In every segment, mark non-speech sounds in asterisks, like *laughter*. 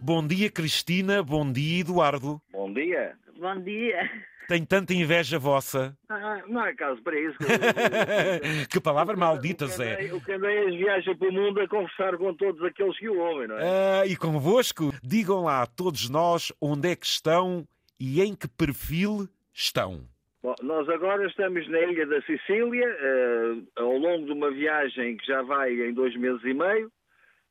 Bom dia, Cristina. Bom dia, Eduardo. Bom dia. Bom dia. Tenho tanta inveja vossa. Ah, não é caso para isso. *laughs* que palavra maldita, o Zé. O Candeias viaja pelo mundo a conversar com todos aqueles que o ouvem, não é? Ah, e convosco, digam lá a todos nós onde é que estão e em que perfil estão. Bom, nós agora estamos na ilha da Sicília, eh, ao longo de uma viagem que já vai em dois meses e meio,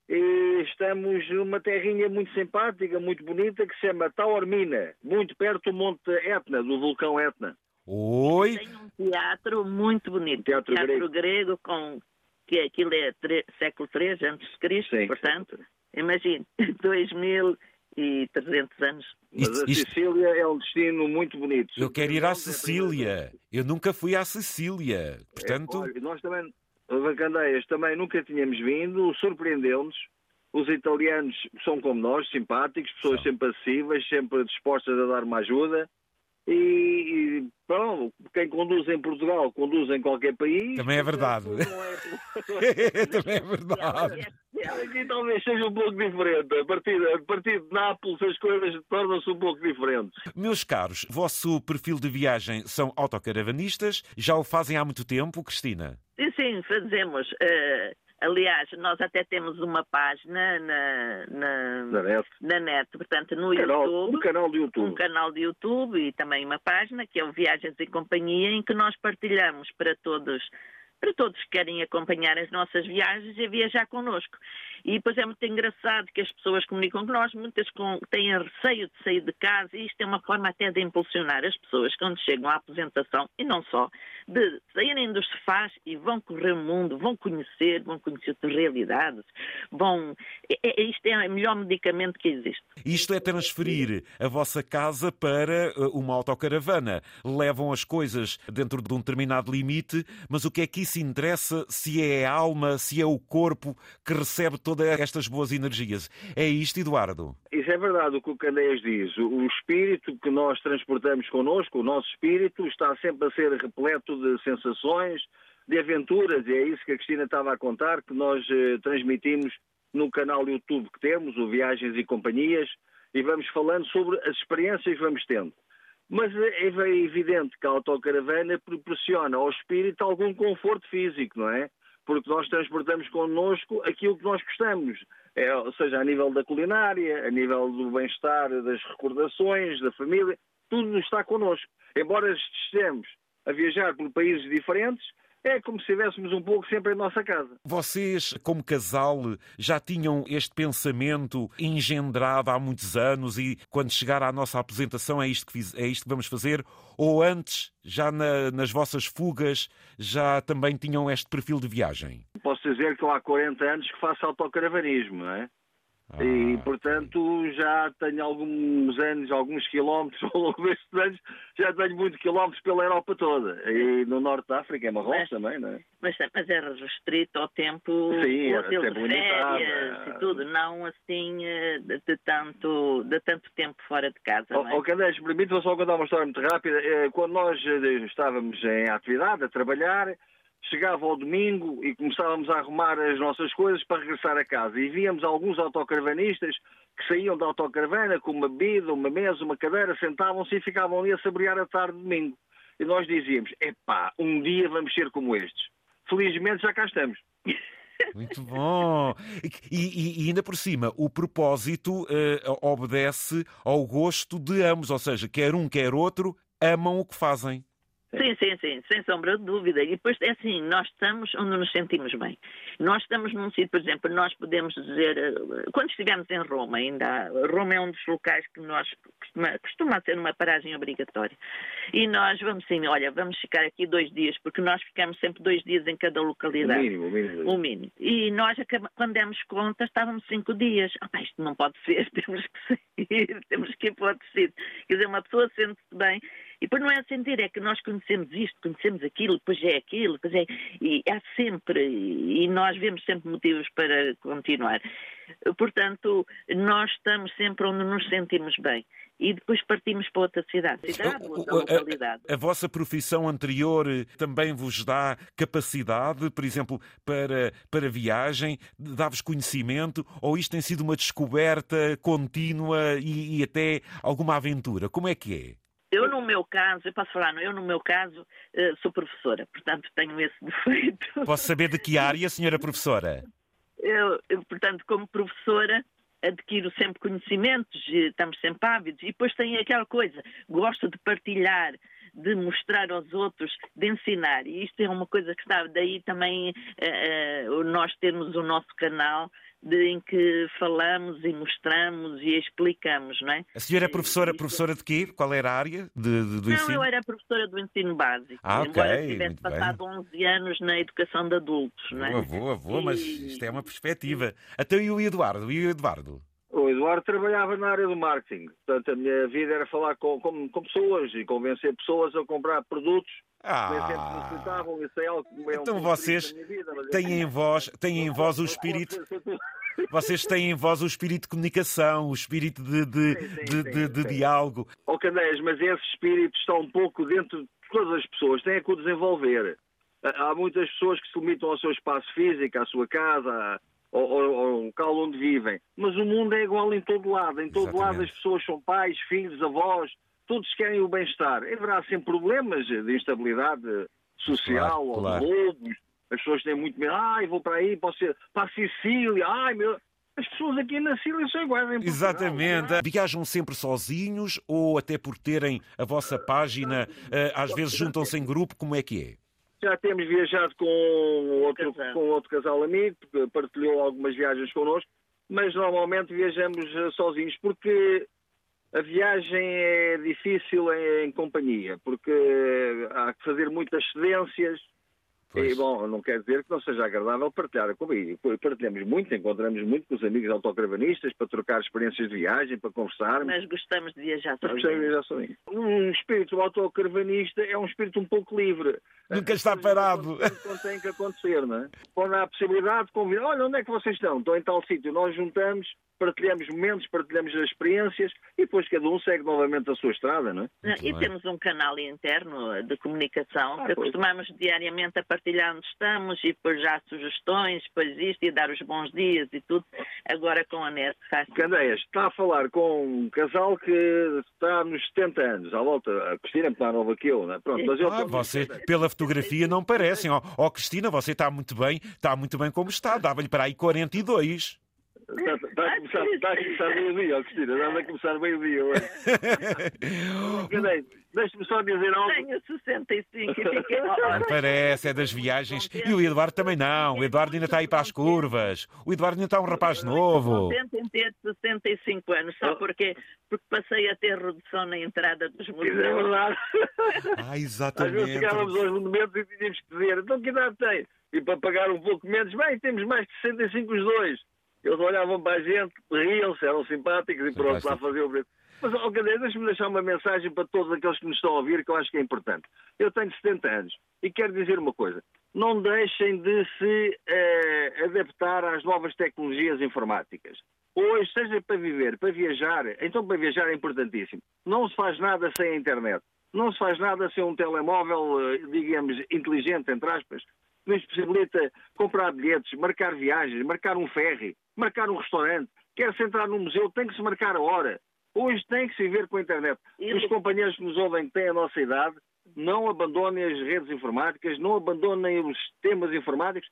estamos numa terrinha muito simpática, muito bonita, que se chama Taormina, muito perto do Monte Etna, do vulcão Etna. Oi. Tem um teatro muito bonito. Teatro grego. grego com que aquilo é tre- século III antes de Cristo, Sim. portanto, imagine, *laughs* 2300 anos. Mas Isto- a isto- Sicília é um destino muito bonito. Eu quero ir à é Sicília. Eu nunca fui à Sicília. Portanto, Olha, nós também, os Candeias, também nunca tínhamos vindo, surpreendeu-nos. Os italianos são como nós, simpáticos, pessoas sempre acessíveis, sempre dispostas a dar uma ajuda. E, e pronto, quem conduz em Portugal, conduz em qualquer país. Também é verdade. É- *laughs* também é verdade. Aqui talvez seja um pouco diferente. A partir, a partir de Nápoles as coisas tornam-se um pouco diferentes. Meus caros, vosso perfil de viagem são autocaravanistas. Já o fazem há muito tempo, Cristina? Sim, fazemos. eh, aliás, nós até temos uma página na, na, Na net. na net, portanto, no Canal, YouTube. um canal de um YouTube. canal de YouTube e também uma página que é o Viagens em Companhia, em que nós partilhamos para todos para todos que querem acompanhar as nossas viagens e viajar connosco. E depois é muito engraçado que as pessoas comunicam com nós, muitas têm receio de sair de casa e isto é uma forma até de impulsionar as pessoas quando chegam à apresentação, e não só, de saírem dos sofás e vão correr o mundo, vão conhecer, vão conhecer outras realidades, vão... é- é- isto é o melhor medicamento que existe. Isto é transferir a vossa casa para uh, uma autocaravana. Levam as coisas dentro de um determinado limite, mas o que é que isso interessa se é a alma, se é o corpo que recebe todas estas boas energias? É isto, Eduardo? Isso é verdade o que o Candeias diz. O espírito que nós transportamos connosco, o nosso espírito, está sempre a ser repleto de sensações, de aventuras, e é isso que a Cristina estava a contar, que nós eh, transmitimos no canal YouTube que temos, o Viagens e Companhias, e vamos falando sobre as experiências que vamos tendo. Mas é é evidente que a autocaravana proporciona ao espírito algum conforto físico, não é? Porque nós transportamos connosco aquilo que nós gostamos, é, ou seja, a nível da culinária, a nível do bem-estar, das recordações, da família, tudo está connosco. Embora estejamos a viajar por países diferentes, é como se estivéssemos um pouco sempre em nossa casa. Vocês, como casal, já tinham este pensamento engendrado há muitos anos e quando chegar à nossa apresentação é isto que, fiz- é isto que vamos fazer? Ou antes, já na- nas vossas fugas, já também tinham este perfil de viagem? Posso dizer que eu há 40 anos que faço autocaravanismo, não é? E, Ah, portanto, já tenho alguns anos, alguns quilómetros *laughs* ao longo destes anos, já tenho muitos quilómetros pela Europa toda. E no Norte da África, em Marrocos Mas- também, não é? Mas, mas era restrito ao tempo Sim, o hotel tempo de limitado, férias é. e tudo, não assim eh, de, de tanto, de tanto tempo fora de casa. não é? Ó, ó, Candeias, permite vou só contar uma história muito rápida. Eh, Quando nós eh, estávamos em atividade, a trabalhar, chegava ao domingo e começávamos a arrumar as nossas coisas para regressar a casa. E víamos alguns autocaravanistas que saíam da autocaravana com uma bebida, uma mesa, uma cadeira, sentavam-se e ficavam ali a saborear a tarde de domingo. E nós dizíamos, epá, um dia vamos ser como estes. Felizmente já cá estamos. Muito bom! E, e- ainda por cima, o propósito eh, obedece ao gosto de ambos, ou seja, quer um, quer outro, amam o que fazem. Sim, sim, sim, sem sombra de dúvida. E depois é assim, nós estamos onde nos sentimos bem. Nós estamos num sítio, por exemplo, nós podemos dizer, eh, quando estivemos em Roma, ainda há- Roma é um dos locais que nós costuma, costuma ser uma paragem obrigatória. E nós vamos assim, olha, vamos ficar aqui dois dias, porque nós ficamos sempre dois dias em cada O localidade. mínimo, o mínimo. O mínimo. E nós, quando demos conta, estávamos cinco dias. Ah, isto não pode ser, *laughs* temos que sair, temos que ir para outro sítio. Quer dizer, uma pessoa sente-se bem. E depois não é sentir, é que nós conhecemos isto, conhecemos aquilo, depois é aquilo, depois é. E há sempre, e nós vemos sempre motivos para continuar. Portanto, nós estamos sempre onde nos sentimos bem e depois partimos para outra cidade, cidade ou outra localidade. A, a, a, vossa profissão anterior eh, também vos dá capacidade, por exemplo, para, para viagem, dá-vos conhecimento, ou isto tem sido uma descoberta contínua e, e até alguma aventura? Como é que é? Meu caso, eu posso falar, eu, no meu caso, eh, sou professora, portanto, tenho esse *laughs* defeito. Posso saber de que área, senhora professora? Eu, eu portanto, como professora, adquiro sempre conhecimentos, estamos sempre ávidos, e depois tem aquela coisa, gosto de partilhar, de mostrar aos outros, de ensinar, e isto é uma coisa que está, daí também uh, nós termos o nosso canal, de, em que falamos e mostramos e explicamos, não é? A senhora é professora, professora de quê? Qual era a área de, de, do não, ensino? Não, eu era professora do ensino básico. Ah, ok. Embora tivesse passado bem. 11 anos na educação de adultos, não é? Boa, boa, e... mas isto é uma perspectiva. Até e o Eduardo? E o Eduardo? O Eduardo trabalhava na área do marketing. Portanto, a minha vida era falar com, com, com pessoas e convencer pessoas a comprar produtos ah. é algo que é então vocês vida, têm em vós, têm em vós o *laughs* espírito... Vocês têm em vós o espírito de comunicação, o espírito de, de, sim, sim, de, sim, de, diálogo. Oh, Candeias, mas esse espírito está um pouco dentro de todas as pessoas, têm que o desenvolver. Há muitas pessoas que se limitam ao seu espaço físico, à sua casa, ao, ao, ao local onde vivem. Mas o mundo é igual em todo lado. Em todo Exatamente. lado as pessoas são pais, filhos, avós, todos querem o bem-estar. Haverá sempre problemas de instabilidade social, claro, ou claro. de roubos. As pessoas têm muito medo. Ai, vou para aí, posso ir para a Sicília. Ai, meu... As pessoas aqui na Síria são iguais em Exatamente. É? Viajam sempre sozinhos ou até por terem a vossa página, eh, às vezes juntam-se em grupo? Como é que é? Já temos viajado com outro, com outro casal amigo, que partilhou algumas viagens connosco, mas normalmente viajamos eh, sozinhos, porque a viagem é difícil em, em companhia, porque há que fazer muitas cedências, Pois. E, bom, não quer dizer que não seja agradável partilhar comigo. Partilhamos muito, encontramos muito com os amigos autocaravanistas para trocar experiências de viagem, para conversar. Mas gostamos de viajar sozinhos. Gostamos de viajar sozinhos. Um espírito autocaravanista é um espírito um pouco livre. *laughs* Nunca está parado. Quando tem que acontecer, não é? Quando há a possibilidade de convidar, olha, onde é que vocês estão? Estão em tal sítio. Nós juntamos partilhamos momentos, partilhamos as experiências e depois cada um segue novamente a sua estrada, não é? Muito e bem. temos um canal interno de comunicação ah, que pois. costumamos diariamente a partilhar onde estamos e depois já sugestões, depois isto e dar os bons dias e tudo. Agora com a NET faz. Candeias, está a falar com um casal que está nos 70 anos, à volta. A Cristina é mais nova que eu, não é? Pronto, mas eu ah, você, pela fotografia, não parecem. Ó oh, oh, Cristina, você está muito bem, está muito bem como está. Dava-lhe para aí 42. Está, está, a começar, está a começar meio-dia, Cristina. Está a começar meio-dia. Deixe-me só dizer algo. Tenho 65 e fiquei. Não parece, é das viagens. E o Eduardo também não. O Eduardo ainda está aí para as curvas. O Eduardo ainda está um rapaz novo. Contente em ter 65 anos, só porque, porque passei a ter redução na entrada dos monumentos. É verdade. Ah, exatamente. Às vezes chegávamos aos monumentos e tínhamos que dizer, então que idade tem? E para pagar um pouco menos, bem, temos mais de 65 os dois. Eles olhavam para a gente, riam-se, eram simpáticos e pronto, lá fazer o preço. Mas, oh, deixa-me deixar uma mensagem para todos aqueles que nos estão a ouvir, que eu acho que é importante. Eu tenho 70 anos e quero dizer uma coisa. Não deixem de se eh, adaptar às novas tecnologias informáticas. Hoje, seja para viver, para viajar, então para viajar é importantíssimo. Não se faz nada sem a internet. Não se faz nada sem um telemóvel, eh, digamos, inteligente, entre aspas, que nos possibilita comprar bilhetes, marcar viagens, marcar um ferry, marcar um restaurante. Quer-se entrar num museu, tem que se marcar a hora. Hoje tem que se ver com a internet. Os companheiros que nos ouvem que têm a nossa idade, não abandonem as redes informáticas, não abandonem os sistemas informáticos,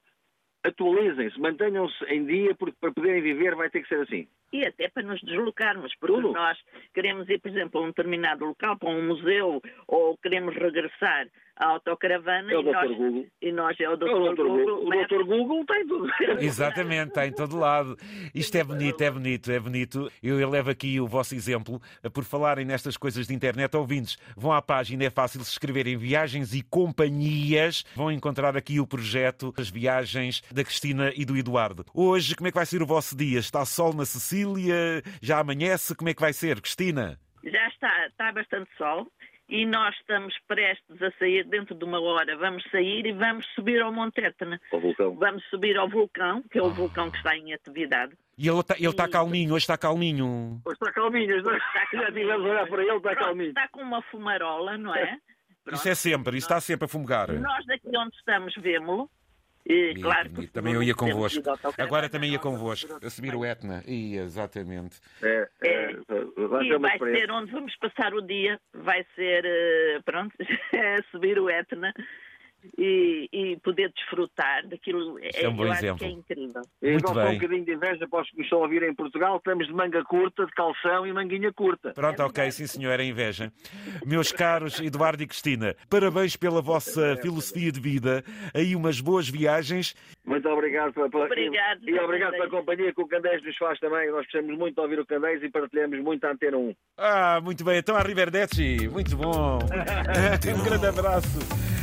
atualizem-se, mantenham-se em dia, porque para poderem viver vai ter que ser assim. E até para nos deslocarmos, porque Tudo. nós queremos ir, por exemplo, a um determinado local, para um museu, ou queremos regressar à autocaravana é o e, nós, Google. e nós é o Dr. É o Google. Google. O Dr. Google tem tudo. *laughs* Exatamente, está em todo lado. Isto é bonito, é bonito, é bonito. Eu levo aqui o vosso exemplo por falarem nestas coisas de internet. Ouvintes, vão à página, é fácil se escreverem viagens e companhias. Vão encontrar aqui o projeto das viagens da Cristina e do Eduardo. Hoje, como é que vai ser o vosso dia? Está sol na Sicília? Já amanhece? Como é que vai ser, Cristina? Já está, está bastante sol e nós estamos prestes a sair, dentro de uma hora vamos sair e vamos subir ao Monte Etna. Ao vulcão. Vamos subir ao vulcão, que é o vulcão que está em atividade. E ele está ele tá calminho, hoje está calminho. Hoje está calminho, hoje está... já tivemos a olhar para ele, está Pronto, calminho. está com uma fumarola, não é? Pronto. Isso é sempre, isso está sempre a fumegar. Nós daqui onde estamos vemos-lo. E, E- claro e que também eu ia convosco. Agora também ia convosco, a subir o Etna. Ia, exatamente. É, é, vai E vai ser onde vamos passar o dia, vai ser, eh, pronto, *laughs* subir o Etna e, e poder desfrutar daquilo. Isso é um bom exemplo. que é incrível. Muito só um bem. bocadinho de inveja para os que nos estão a ouvir em Portugal. Estamos de manga curta, de calção e manguinha curta. Pronto, ok, sim senhor, é inveja. Meus caros Eduardo e Cristina, parabéns pela vossa filosofia de vida. Aí umas boas viagens. Muito obrigado pela, pela- Obrigado, e, e obrigado pela companhia que o Candeias nos faz também. Nós gostamos muito de ouvir o Candeias e partilhamos muito a Antena 1. Ah, muito bem, então arrivederci. Muito bom. *laughs* Um grande abraço.